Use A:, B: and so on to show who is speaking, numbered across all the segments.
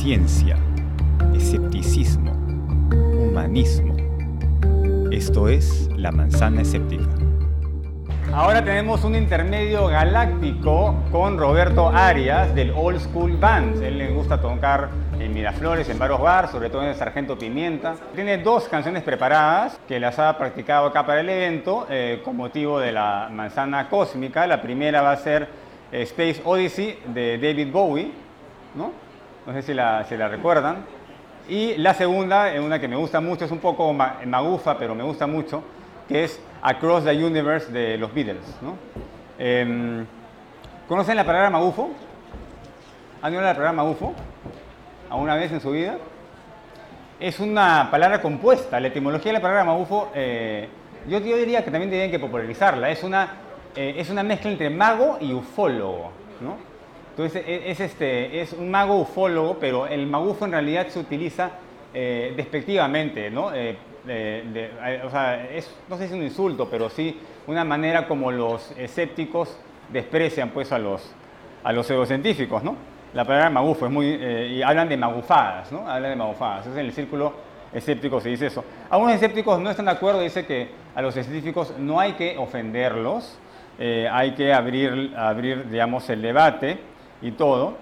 A: ciencia, escepticismo, humanismo. Esto es La Manzana Escéptica.
B: Ahora tenemos un intermedio galáctico con Roberto Arias del Old School Band. Él le gusta tocar en Miraflores, en varios bars, sobre todo en el Sargento Pimienta. Tiene dos canciones preparadas que las ha practicado acá para el evento eh, con motivo de la manzana cósmica. La primera va a ser eh, Space Odyssey de David Bowie, ¿no? No sé si la, la recuerdan. Y la segunda, una que me gusta mucho, es un poco magufa, pero me gusta mucho, que es Across the Universe de los Beatles. ¿no? Em, ¿Conocen la palabra magufo? ¿Han oído la palabra magufo? ¿Alguna vez en su vida? Es una palabra compuesta. La etimología de la palabra magufo, eh, yo, yo, diría que también tienen que popularizarla. Es una, eh, es una mezcla entre mago y ufólogo. ¿no? Entonces e, es, este, es un mago ufólogo, pero el magufo en realidad se utiliza eh, despectivamente, ¿no? Eh, o sea, no sé si es un insulto, pero sí una manera como los escépticos desprecian pues a los, a los pseudocientíficos, ¿no? La palabra magufo es muy... Eh, y hablan de magufadas, ¿no? Hablan de magufadas. Entonces en el círculo escéptico se dice eso. Algunos escépticos no están de acuerdo, dice que a los científicos no hay que ofenderlos, hay que abrir, abrir, digamos, el debate y todo.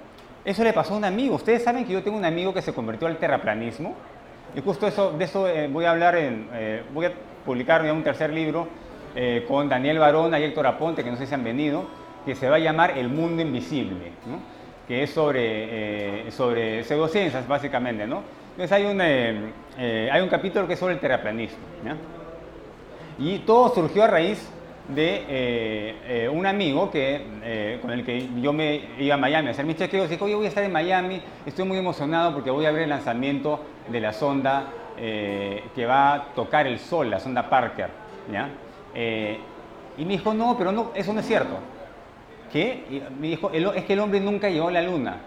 B: Eso le pasó a un amigo. Ustedes saben que yo tengo un amigo que se convirtió al terraplanismo. Y justo eso, de eso eh, voy a hablar, eh, voy a publicar un tercer libro eh, con Daniel Barona y Héctor Aponte, que no sé si han venido, que se va a llamar El Mundo Invisible, que es sobre, sobre pseudociencias, básicamente. ¿no? Entonces hay un, hay un capítulo que es sobre el terraplanismo. Y todo surgió a raíz de eh, eh, un amigo que, eh, con el que yo me iba a Miami a hacer mis chequeos. Dijo, oye, voy a estar en Miami, estoy muy emocionado porque voy a ver el lanzamiento de la sonda que va a tocar el Sol, la sonda Parker. ¿ya? y me dijo, no, pero no, eso no es cierto. ¿Qué? Y me dijo, es que el hombre nunca llegó a la Luna.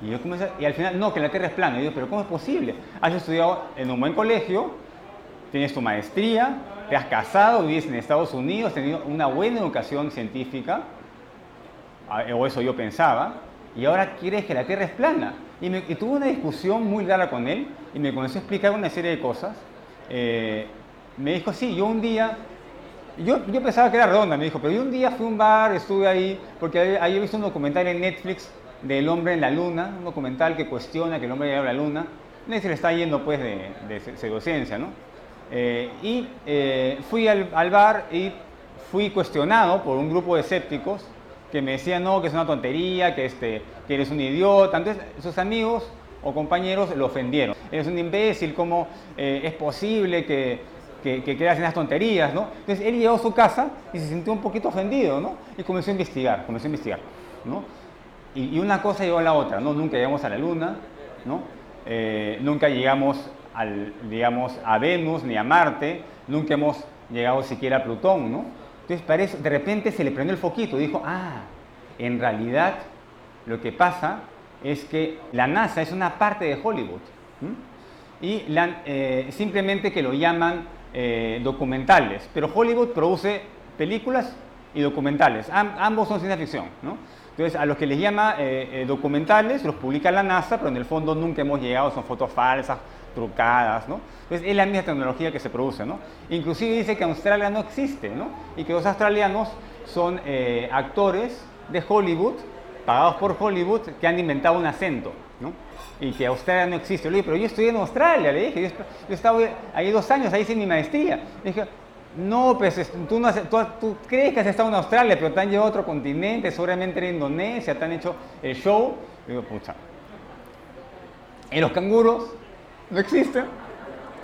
B: Y, yo comencé, y al final, no, que la Tierra es plana. Y yo, pero ¿cómo es posible? Has estudiado en un buen colegio, tienes tu maestría, te has casado, vives en Estados Unidos, has tenido una buena educación científica, o eso yo pensaba, y ahora quieres que la Tierra es plana. Y, tuve una discusión muy larga con él y me comenzó a explicar una serie de cosas. Eh, me dijo, sí, yo un día, yo, yo pensaba que era redonda, me dijo, pero yo un día fui a un bar, estuve ahí, porque he visto un documental en Netflix del hombre en la luna, un documental que cuestiona que el hombre llegó a la luna. Nadie se le está yendo pues de, de pseudociencia, ¿no? Eh, y eh, fui al, bar y fui cuestionado por un grupo de escépticos que me decían, no, que es una tontería, que, este, que eres un idiota. Entonces sus amigos o compañeros lo ofendieron. Eres un imbécil, ¿cómo eh, es posible que, que, que creas las tonterías? ¿no? Entonces él llegó a su casa y se sintió un poquito ofendido ¿no? y comenzó a investigar, comenzó a investigar. ¿no? Y, una cosa llevó a la otra, ¿no? nunca llegamos a la luna, ¿no? nunca llegamos al, digamos, a Venus ni a Marte, nunca hemos llegado siquiera a Plutón, ¿no? Entonces, parece, de repente se le prendió el foquito dijo, ah, en realidad lo que pasa es que la NASA es una parte de Hollywood. Y eh, simplemente que lo llaman eh, documentales. Pero Hollywood produce películas y documentales. ambos son ciencia ficción. ¿no? Entonces, a los que les llama eh, documentales los publica la NASA, pero en el fondo nunca hemos llegado, son fotos falsas, trucadas, ¿no? Entonces es la misma tecnología que se produce, ¿no? Inclusive dice que Australia no existe, ¿no? Y que los australianos son eh, actores de Hollywood, pagados por Hollywood, que han inventado un acento, ¿no? Y que Australia no existe. Le dije, pero yo estudié en Australia, le dije, yo, he estado ahí dos años, ahí hice mi maestría. Le dije, no, pues tú, no tú, crees que has estado en Australia, pero te han llevado a otro continente, seguramente en Indonesia, te han hecho el show. Digo, pucha. En los canguros no existe.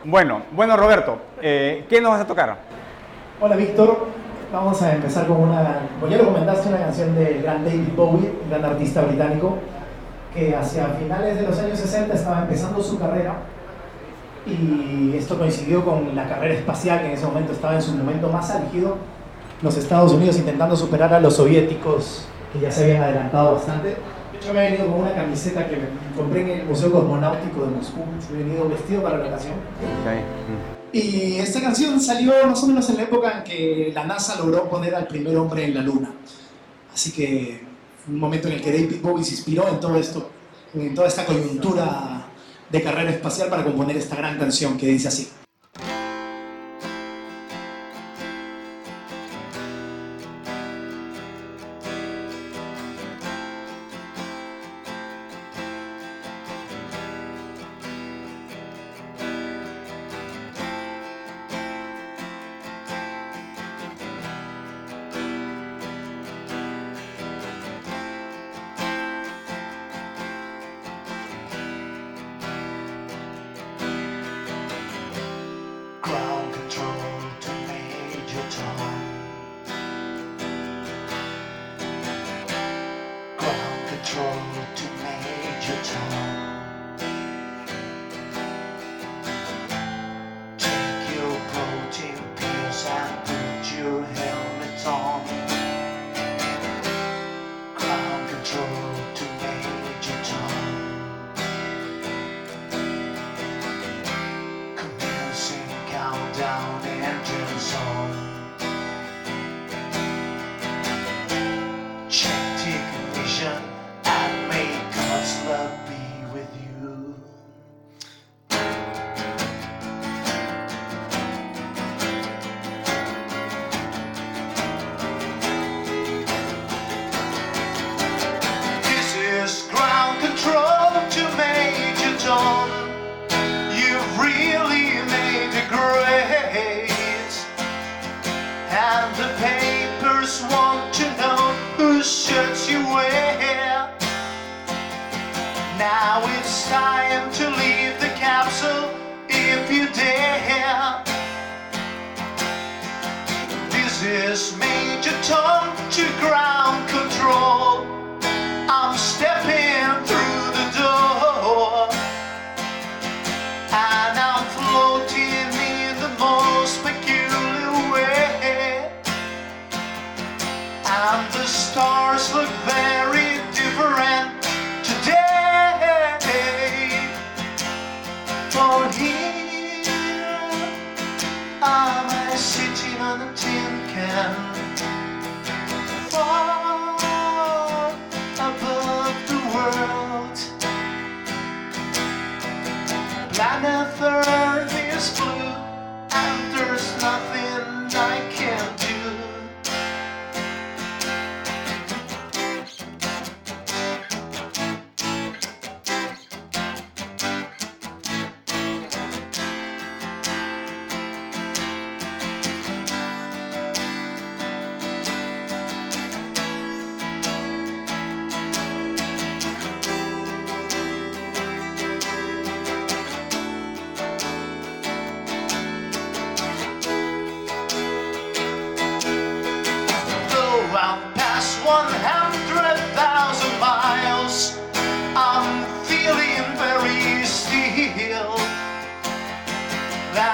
B: Bueno, bueno Roberto, eh, ¿qué nos vas a tocar?
C: Hola Víctor, vamos a empezar con una, como ya lo comentaste, una canción del gran David Bowie, gran artista británico, que hacia finales de los años 60 estaba empezando su carrera y esto coincidió con la carrera espacial que en ese momento estaba en su momento más álgido, los Estados Unidos intentando superar a los soviéticos que ya se habían adelantado bastante yo me he venido con una camiseta que compré en el Museo Cosmonáutico de Moscú. Me he venido vestido para la ocasión. Y esta canción salió más o menos en la época en que la NASA logró poner al primer hombre en la Luna. Así que un momento en el que David Bowie se inspiró en todo esto.
D: en toda esta coyuntura de carrera espacial para componer esta gran canción que dice así. it's time to leave the capsule if you dare. This is Major Tom to ground. sitting on a tin can.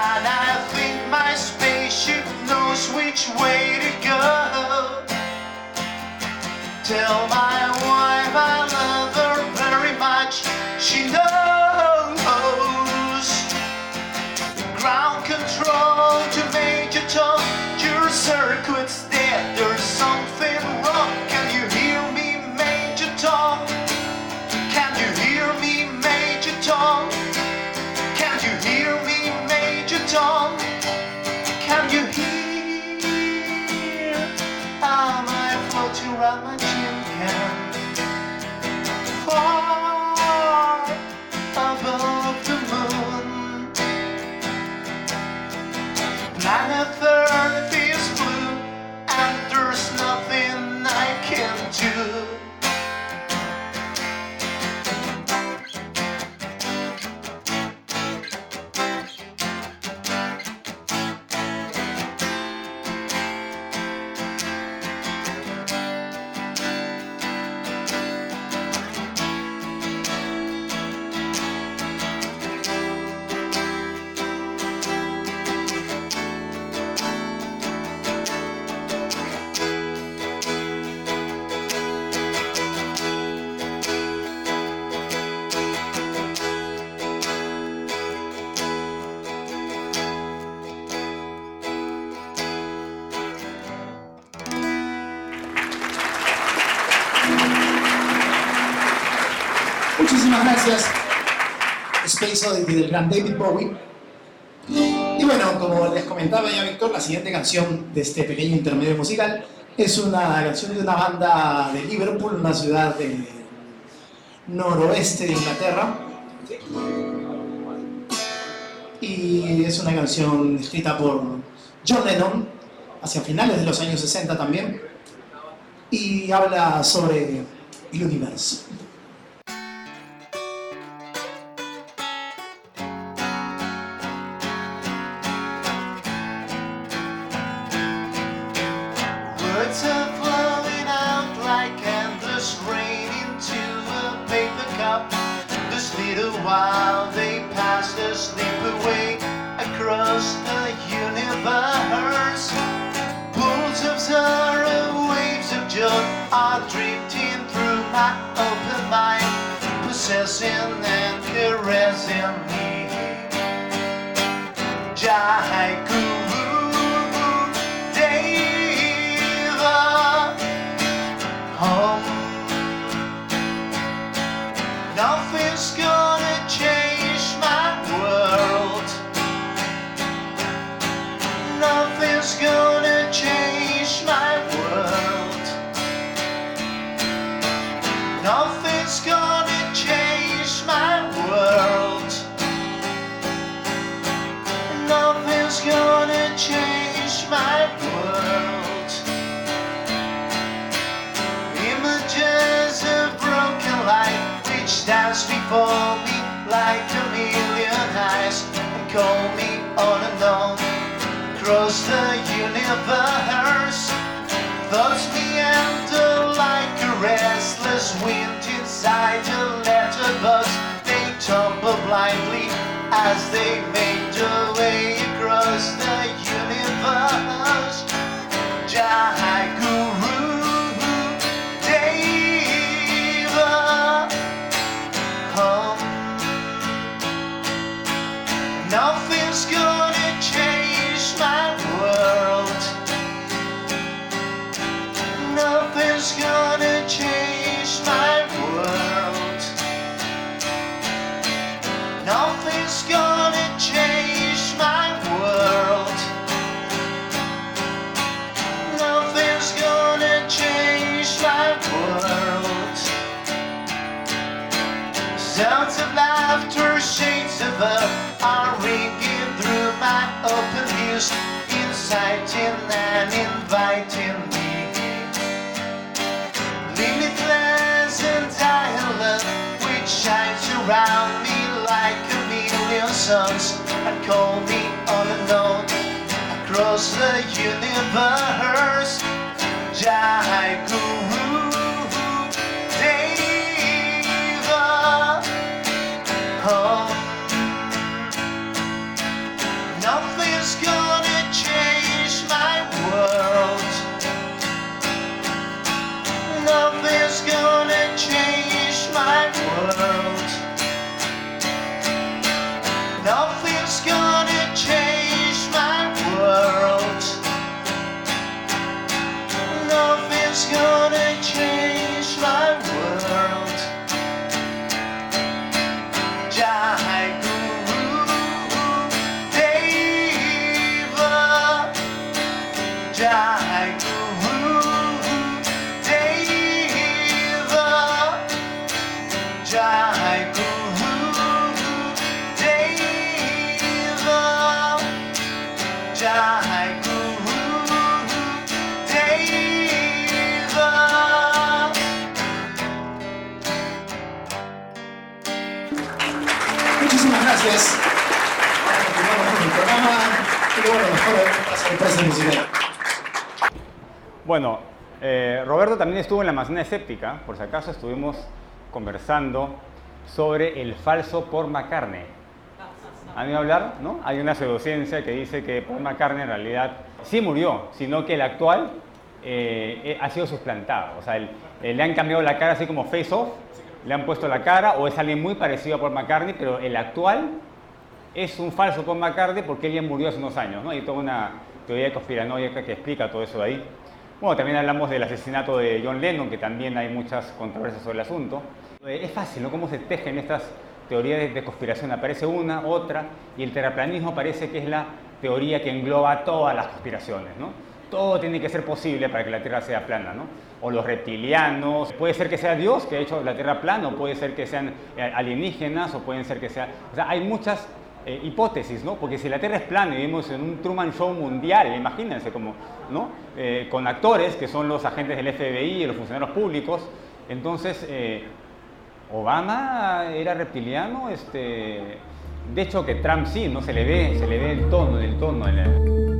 D: And I think my spaceship knows which way to go. Tell my
C: Muchísimas gracias. Space Oddity del gran David Bowie. Y bueno, como les comentaba ya Víctor, la siguiente canción de este pequeño intermedio musical es una canción de una banda de Liverpool, una ciudad del noroeste de Inglaterra. Y es una canción escrita por John Lennon hacia finales de los años 60 también. Y habla sobre el universo.
D: The sleep away across the universe. Pools of sorrow, waves of joy are drifting through my open mind, possessing and caressing me. Jai before me like a million eyes and call me on and on across the universe. Thoughts meander like a restless wind inside a letterbox. They tumble blindly as they make their way across the universe. Jai this good. Sounds of laughter, shades of earth are ringing through my open ears, inciting and inviting me. Limitless and dialogue which shines around me like a million suns and call me and on across the universe. Jai Guru
C: bueno,
B: eh, Roberto también estuvo en la manzana escéptica, por si acaso estuvimos conversando sobre el falso Paul McCartney. ¿Han oído hablar? ¿no? Hay una pseudociencia que dice que Paul McCartney en realidad sí murió, sino que el actual eh, eh, ha sido suplantado. O sea, le han cambiado la cara así como face off, le han puesto la cara, o es alguien muy parecido a Paul McCartney, pero el actual es un falso Paul McCartney porque él ya murió hace unos años, ¿no? Hay toda una teoría conspiranoica que explica todo eso de ahí. Bueno, también hablamos del asesinato de John Lennon, que también hay muchas controversias sobre el asunto. Eh, Es fácil, ¿no? Cómo se tejen estas teorías de, conspiración. Aparece una, otra, y el terraplanismo parece que es la teoría que engloba todas las conspiraciones, ¿no? Todo tiene que ser posible para que la Tierra sea plana, ¿no? O los reptilianos, puede ser que sea Dios que ha hecho la Tierra plana, o puede ser que sean eh, alienígenas, o pueden ser que sea... O sea, hay muchas eh, hipótesis, ¿no? Porque si la Tierra es plana y vivimos en un Truman Show mundial, imagínense como, ¿no? Eh, con actores que son los agentes del FBI y los funcionarios públicos, entonces Obama era reptiliano, este, de hecho que Trump sí, no se le ve, se le ve el tono, el tono. en la-